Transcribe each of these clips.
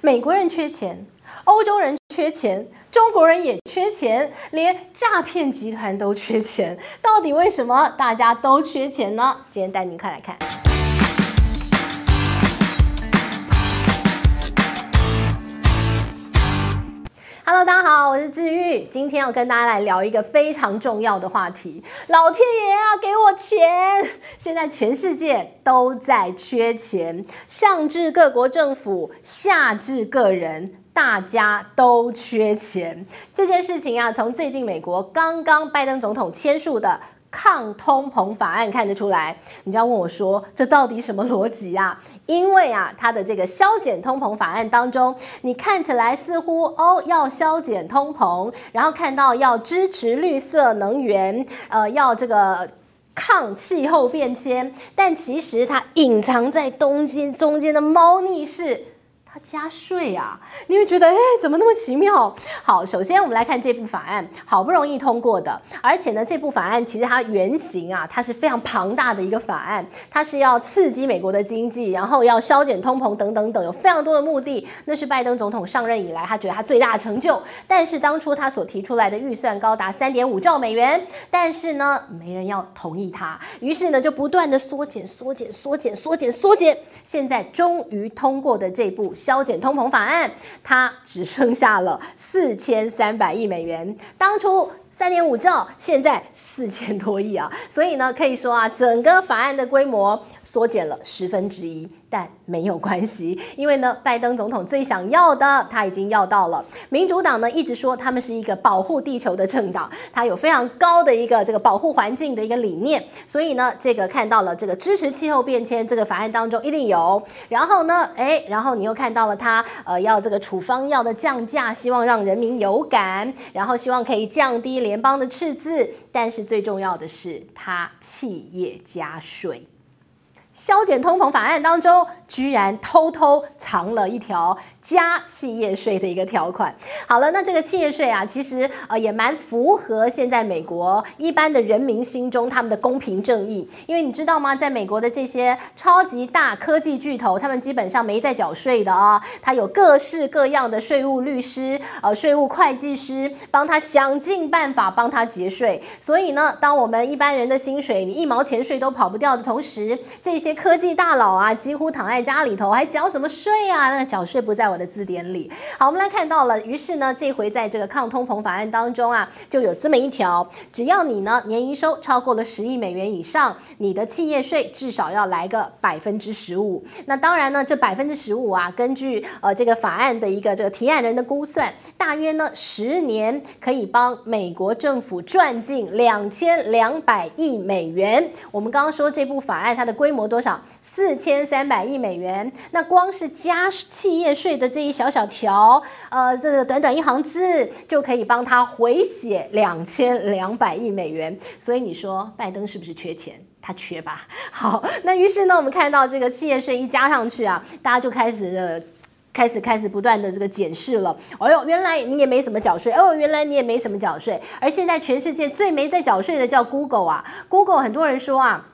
美国人缺钱，欧洲人缺钱，中国人也缺钱，连诈骗集团都缺钱。到底为什么大家都缺钱呢？今天带您快来看。Hello，大家好，我是治愈。今天要跟大家来聊一个非常重要的话题。老天爷啊，给我钱！现在全世界都在缺钱，上至各国政府，下至个人，大家都缺钱。这件事情啊，从最近美国刚刚拜登总统签署的。抗通膨法案看得出来，你就要问我说，这到底什么逻辑啊？因为啊，它的这个削减通膨法案当中，你看起来似乎哦要削减通膨，然后看到要支持绿色能源，呃，要这个抗气候变迁，但其实它隐藏在东京中间的猫腻是。他加税啊，你会觉得哎，怎么那么奇妙？好，首先我们来看这部法案，好不容易通过的，而且呢，这部法案其实它原型啊，它是非常庞大的一个法案，它是要刺激美国的经济，然后要削减通膨等等等，有非常多的目的。那是拜登总统上任以来，他觉得他最大的成就。但是当初他所提出来的预算高达三点五兆美元，但是呢，没人要同意他，于是呢，就不断的缩减、缩减、缩减、缩减、缩减，现在终于通过的这部。削减通膨法案，它只剩下了四千三百亿美元。当初三点五兆，现在四千多亿啊！所以呢，可以说啊，整个法案的规模缩减了十分之一。但没有关系，因为呢，拜登总统最想要的他已经要到了。民主党呢一直说他们是一个保护地球的政党，他有非常高的一个这个保护环境的一个理念，所以呢，这个看到了这个支持气候变迁这个法案当中一定有。然后呢，哎，然后你又看到了他呃要这个处方药的降价，希望让人民有感，然后希望可以降低联邦的赤字，但是最重要的是他企业加税。削减通膨法案当中，居然偷偷藏了一条。加企业税的一个条款。好了，那这个企业税啊，其实呃也蛮符合现在美国一般的人民心中他们的公平正义。因为你知道吗，在美国的这些超级大科技巨头，他们基本上没在缴税的啊。他有各式各样的税务律师、呃税务会计师，帮他想尽办法帮他节税。所以呢，当我们一般人的薪水你一毛钱税都跑不掉的同时，这些科技大佬啊，几乎躺在家里头还缴什么税啊？那缴税不在我的字典里，好，我们来看到了。于是呢，这回在这个抗通膨法案当中啊，就有这么一条：只要你呢年营收超过了十亿美元以上，你的企业税至少要来个百分之十五。那当然呢，这百分之十五啊，根据呃这个法案的一个这个提案人的估算，大约呢十年可以帮美国政府赚进两千两百亿美元。我们刚刚说这部法案它的规模多多少？四千三百亿美元。那光是加企业税的。这一小小条，呃，这个短短一行字就可以帮他回血两千两百亿美元。所以你说拜登是不是缺钱？他缺吧。好，那于是呢，我们看到这个企业税一加上去啊，大家就开始呃，开始开始不断的这个检视了。哎呦，原来你也没什么缴税。哦，原来你也没什么缴税。而现在全世界最没在缴税的叫 Google 啊，Google 很多人说啊。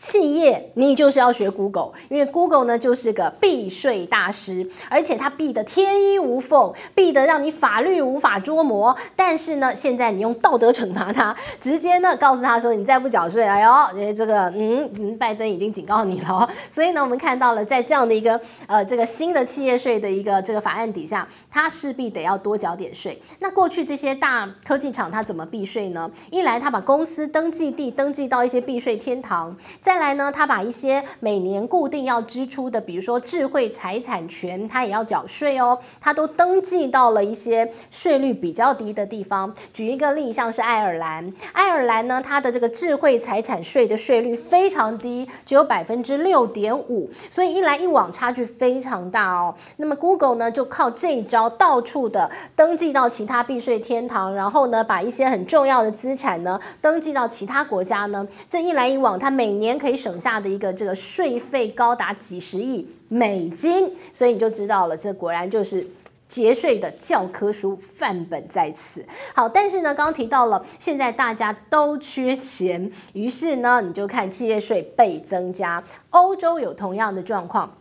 企业，你就是要学 Google，因为 Google 呢就是个避税大师，而且它避得天衣无缝，避得让你法律无法捉摸。但是呢，现在你用道德惩罚他，直接呢告诉他说，你再不缴税，哎呦，因为这个嗯嗯，拜登已经警告你了。所以呢，我们看到了在这样的一个呃这个新的企业税的一个这个法案底下，他势必得要多缴点税。那过去这些大科技厂他怎么避税呢？一来他把公司登记地登记到一些避税天堂。再来呢，他把一些每年固定要支出的，比如说智慧财产权，他也要缴税哦，他都登记到了一些税率比较低的地方。举一个例，像是爱尔兰，爱尔兰呢，它的这个智慧财产税的税率非常低，只有百分之六点五，所以一来一往差距非常大哦。那么 Google 呢，就靠这一招，到处的登记到其他避税天堂，然后呢，把一些很重要的资产呢登记到其他国家呢，这一来一往，它每年。可以省下的一个这个税费高达几十亿美金，所以你就知道了，这果然就是节税的教科书范本在此。好，但是呢，刚刚提到了，现在大家都缺钱，于是呢，你就看企业税倍增加。欧洲有同样的状况。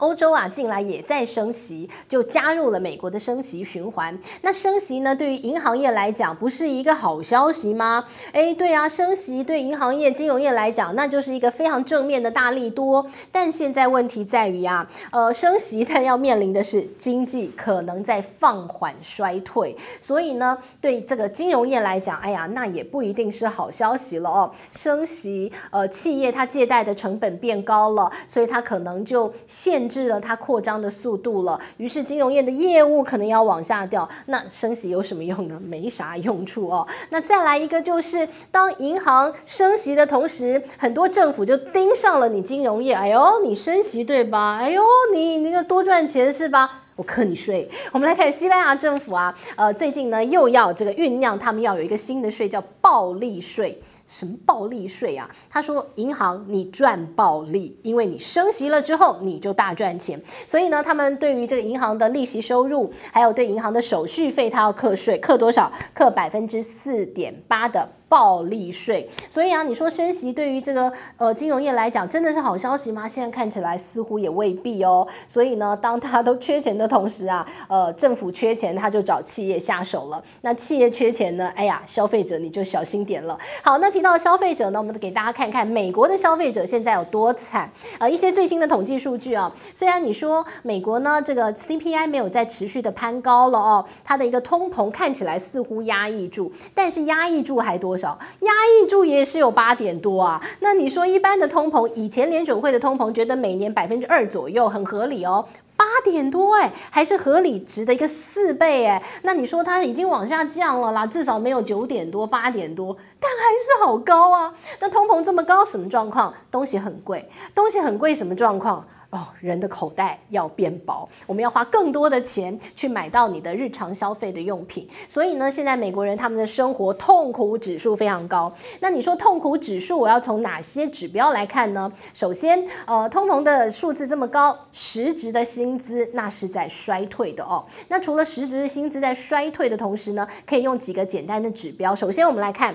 欧洲啊，近来也在升息，就加入了美国的升息循环。那升息呢，对于银行业来讲，不是一个好消息吗？诶，对啊，升息对银行业、金融业来讲，那就是一个非常正面的大利多。但现在问题在于啊，呃，升息它要面临的是经济可能在放缓衰退，所以呢，对这个金融业来讲，哎呀，那也不一定是好消息了哦。升息，呃，企业它借贷的成本变高了，所以它可能就限。制了它扩张的速度了，于是金融业的业务可能要往下掉。那升息有什么用呢？没啥用处哦。那再来一个就是，当银行升息的同时，很多政府就盯上了你金融业。哎呦，你升息对吧？哎呦，你那个多赚钱是吧？我克你税。我们来看西班牙政府啊，呃，最近呢又要这个酝酿，他们要有一个新的税，叫暴利税。什么暴利税啊？他说，银行你赚暴利，因为你升息了之后你就大赚钱，所以呢，他们对于这个银行的利息收入，还有对银行的手续费，他要课税，课多少？课百分之四点八的。暴利税，所以啊，你说升息对于这个呃金融业来讲真的是好消息吗？现在看起来似乎也未必哦。所以呢，当他都缺钱的同时啊，呃，政府缺钱，他就找企业下手了。那企业缺钱呢？哎呀，消费者你就小心点了。好，那提到消费者呢，我们给大家看看美国的消费者现在有多惨。呃，一些最新的统计数据啊，虽然你说美国呢这个 CPI 没有再持续的攀高了哦，它的一个通膨看起来似乎压抑住，但是压抑住还多。少压抑住也是有八点多啊，那你说一般的通膨，以前联准会的通膨觉得每年百分之二左右很合理哦，八点多哎，还是合理值的一个四倍哎，那你说它已经往下降了啦，至少没有九点多、八点多，但还是好高啊。那通膨这么高，什么状况？东西很贵，东西很贵，什么状况？哦，人的口袋要变薄，我们要花更多的钱去买到你的日常消费的用品。所以呢，现在美国人他们的生活痛苦指数非常高。那你说痛苦指数，我要从哪些指标来看呢？首先，呃，通膨的数字这么高，实质的薪资那是在衰退的哦。那除了实质的薪资在衰退的同时呢，可以用几个简单的指标。首先，我们来看。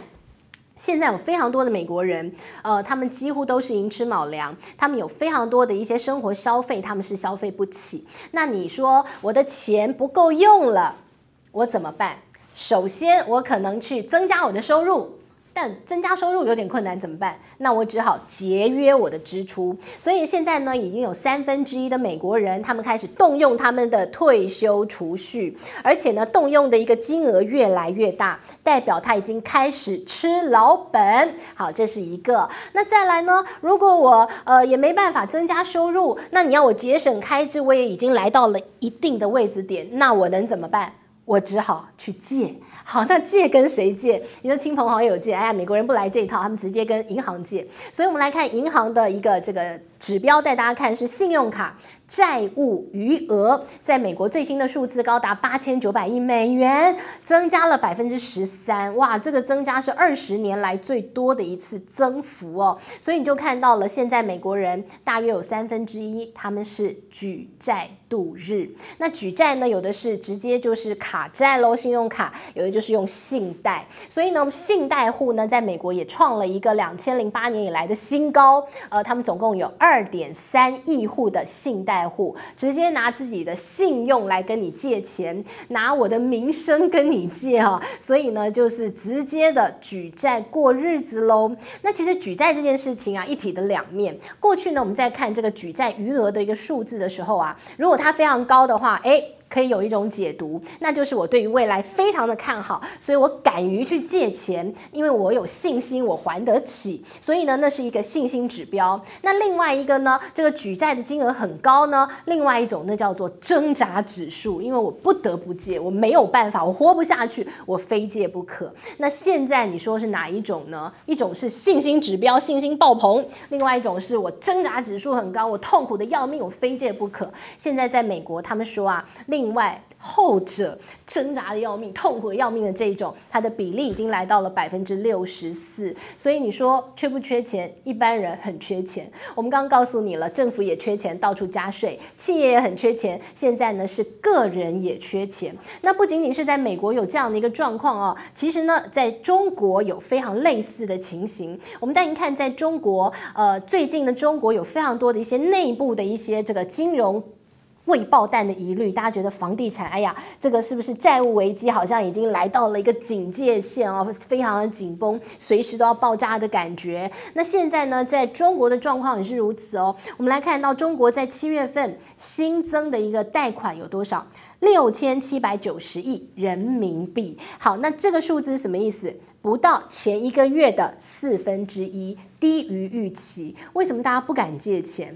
现在有非常多的美国人，呃，他们几乎都是寅吃卯粮，他们有非常多的一些生活消费，他们是消费不起。那你说我的钱不够用了，我怎么办？首先，我可能去增加我的收入。但增加收入有点困难，怎么办？那我只好节约我的支出。所以现在呢，已经有三分之一的美国人，他们开始动用他们的退休储蓄，而且呢，动用的一个金额越来越大，代表他已经开始吃老本。好，这是一个。那再来呢？如果我呃也没办法增加收入，那你要我节省开支，我也已经来到了一定的位置点，那我能怎么办？我只好去借。好，那借跟谁借？你说亲朋好友借，哎呀，美国人不来这一套，他们直接跟银行借。所以，我们来看银行的一个这个指标，带大家看是信用卡。债务余额在美国最新的数字高达八千九百亿美元，增加了百分之十三，哇，这个增加是二十年来最多的一次增幅哦。所以你就看到了，现在美国人大约有三分之一他们是举债度日。那举债呢，有的是直接就是卡债喽，信用卡；有的就是用信贷。所以呢，信贷户呢，在美国也创了一个两千零八年以来的新高。呃，他们总共有二二点三亿户的信贷。户直接拿自己的信用来跟你借钱，拿我的名声跟你借哈，所以呢，就是直接的举债过日子喽。那其实举债这件事情啊，一体的两面。过去呢，我们在看这个举债余额的一个数字的时候啊，如果它非常高的话，诶。可以有一种解读，那就是我对于未来非常的看好，所以我敢于去借钱，因为我有信心我还得起，所以呢，那是一个信心指标。那另外一个呢，这个举债的金额很高呢，另外一种那叫做挣扎指数，因为我不得不借，我没有办法，我活不下去，我非借不可。那现在你说是哪一种呢？一种是信心指标，信心爆棚；另外一种是我挣扎指数很高，我痛苦的要命，我非借不可。现在在美国，他们说啊，另另外。后者挣扎的要命、痛苦要命的这一种，它的比例已经来到了百分之六十四。所以你说缺不缺钱？一般人很缺钱。我们刚刚告诉你了，政府也缺钱，到处加税；企业也很缺钱。现在呢，是个人也缺钱。那不仅仅是在美国有这样的一个状况哦，其实呢，在中国有非常类似的情形。我们带您看，在中国，呃，最近的中国有非常多的一些内部的一些这个金融。未爆弹的疑虑，大家觉得房地产，哎呀，这个是不是债务危机好像已经来到了一个警戒线哦，非常的紧绷，随时都要爆炸的感觉。那现在呢，在中国的状况也是如此哦。我们来看到中国在七月份新增的一个贷款有多少？六千七百九十亿人民币。好，那这个数字是什么意思？不到前一个月的四分之一，低于预期。为什么大家不敢借钱？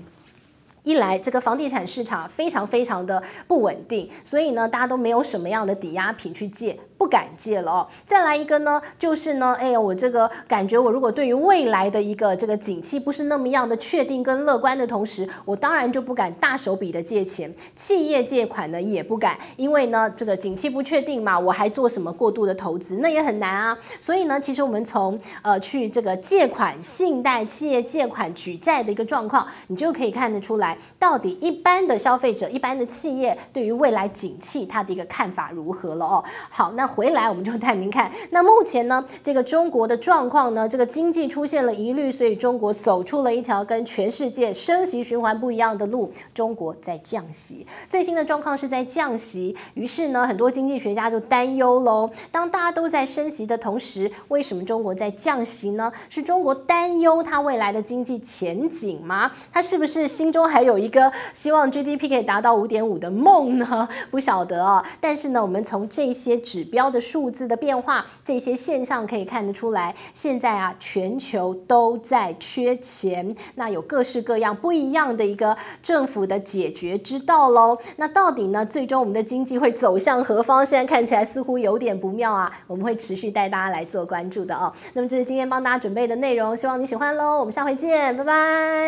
一来，这个房地产市场非常非常的不稳定，所以呢，大家都没有什么样的抵押品去借。不敢借了哦。再来一个呢，就是呢，哎呀，我这个感觉，我如果对于未来的一个这个景气不是那么样的确定跟乐观的同时，我当然就不敢大手笔的借钱，企业借款呢也不敢，因为呢，这个景气不确定嘛，我还做什么过度的投资，那也很难啊。所以呢，其实我们从呃去这个借款、信贷、企业借款举债的一个状况，你就可以看得出来，到底一般的消费者、一般的企业对于未来景气它的一个看法如何了哦。好，那。回来我们就带您看，那目前呢，这个中国的状况呢，这个经济出现了疑虑，所以中国走出了一条跟全世界升息循环不一样的路，中国在降息。最新的状况是在降息，于是呢，很多经济学家就担忧喽。当大家都在升息的同时，为什么中国在降息呢？是中国担忧它未来的经济前景吗？它是不是心中还有一个希望 GDP 可以达到五点五的梦呢？不晓得啊。但是呢，我们从这些指标。标的数字的变化，这些现象可以看得出来。现在啊，全球都在缺钱，那有各式各样不一样的一个政府的解决之道喽。那到底呢，最终我们的经济会走向何方？现在看起来似乎有点不妙啊。我们会持续带大家来做关注的哦。那么这是今天帮大家准备的内容，希望你喜欢喽。我们下回见，拜拜。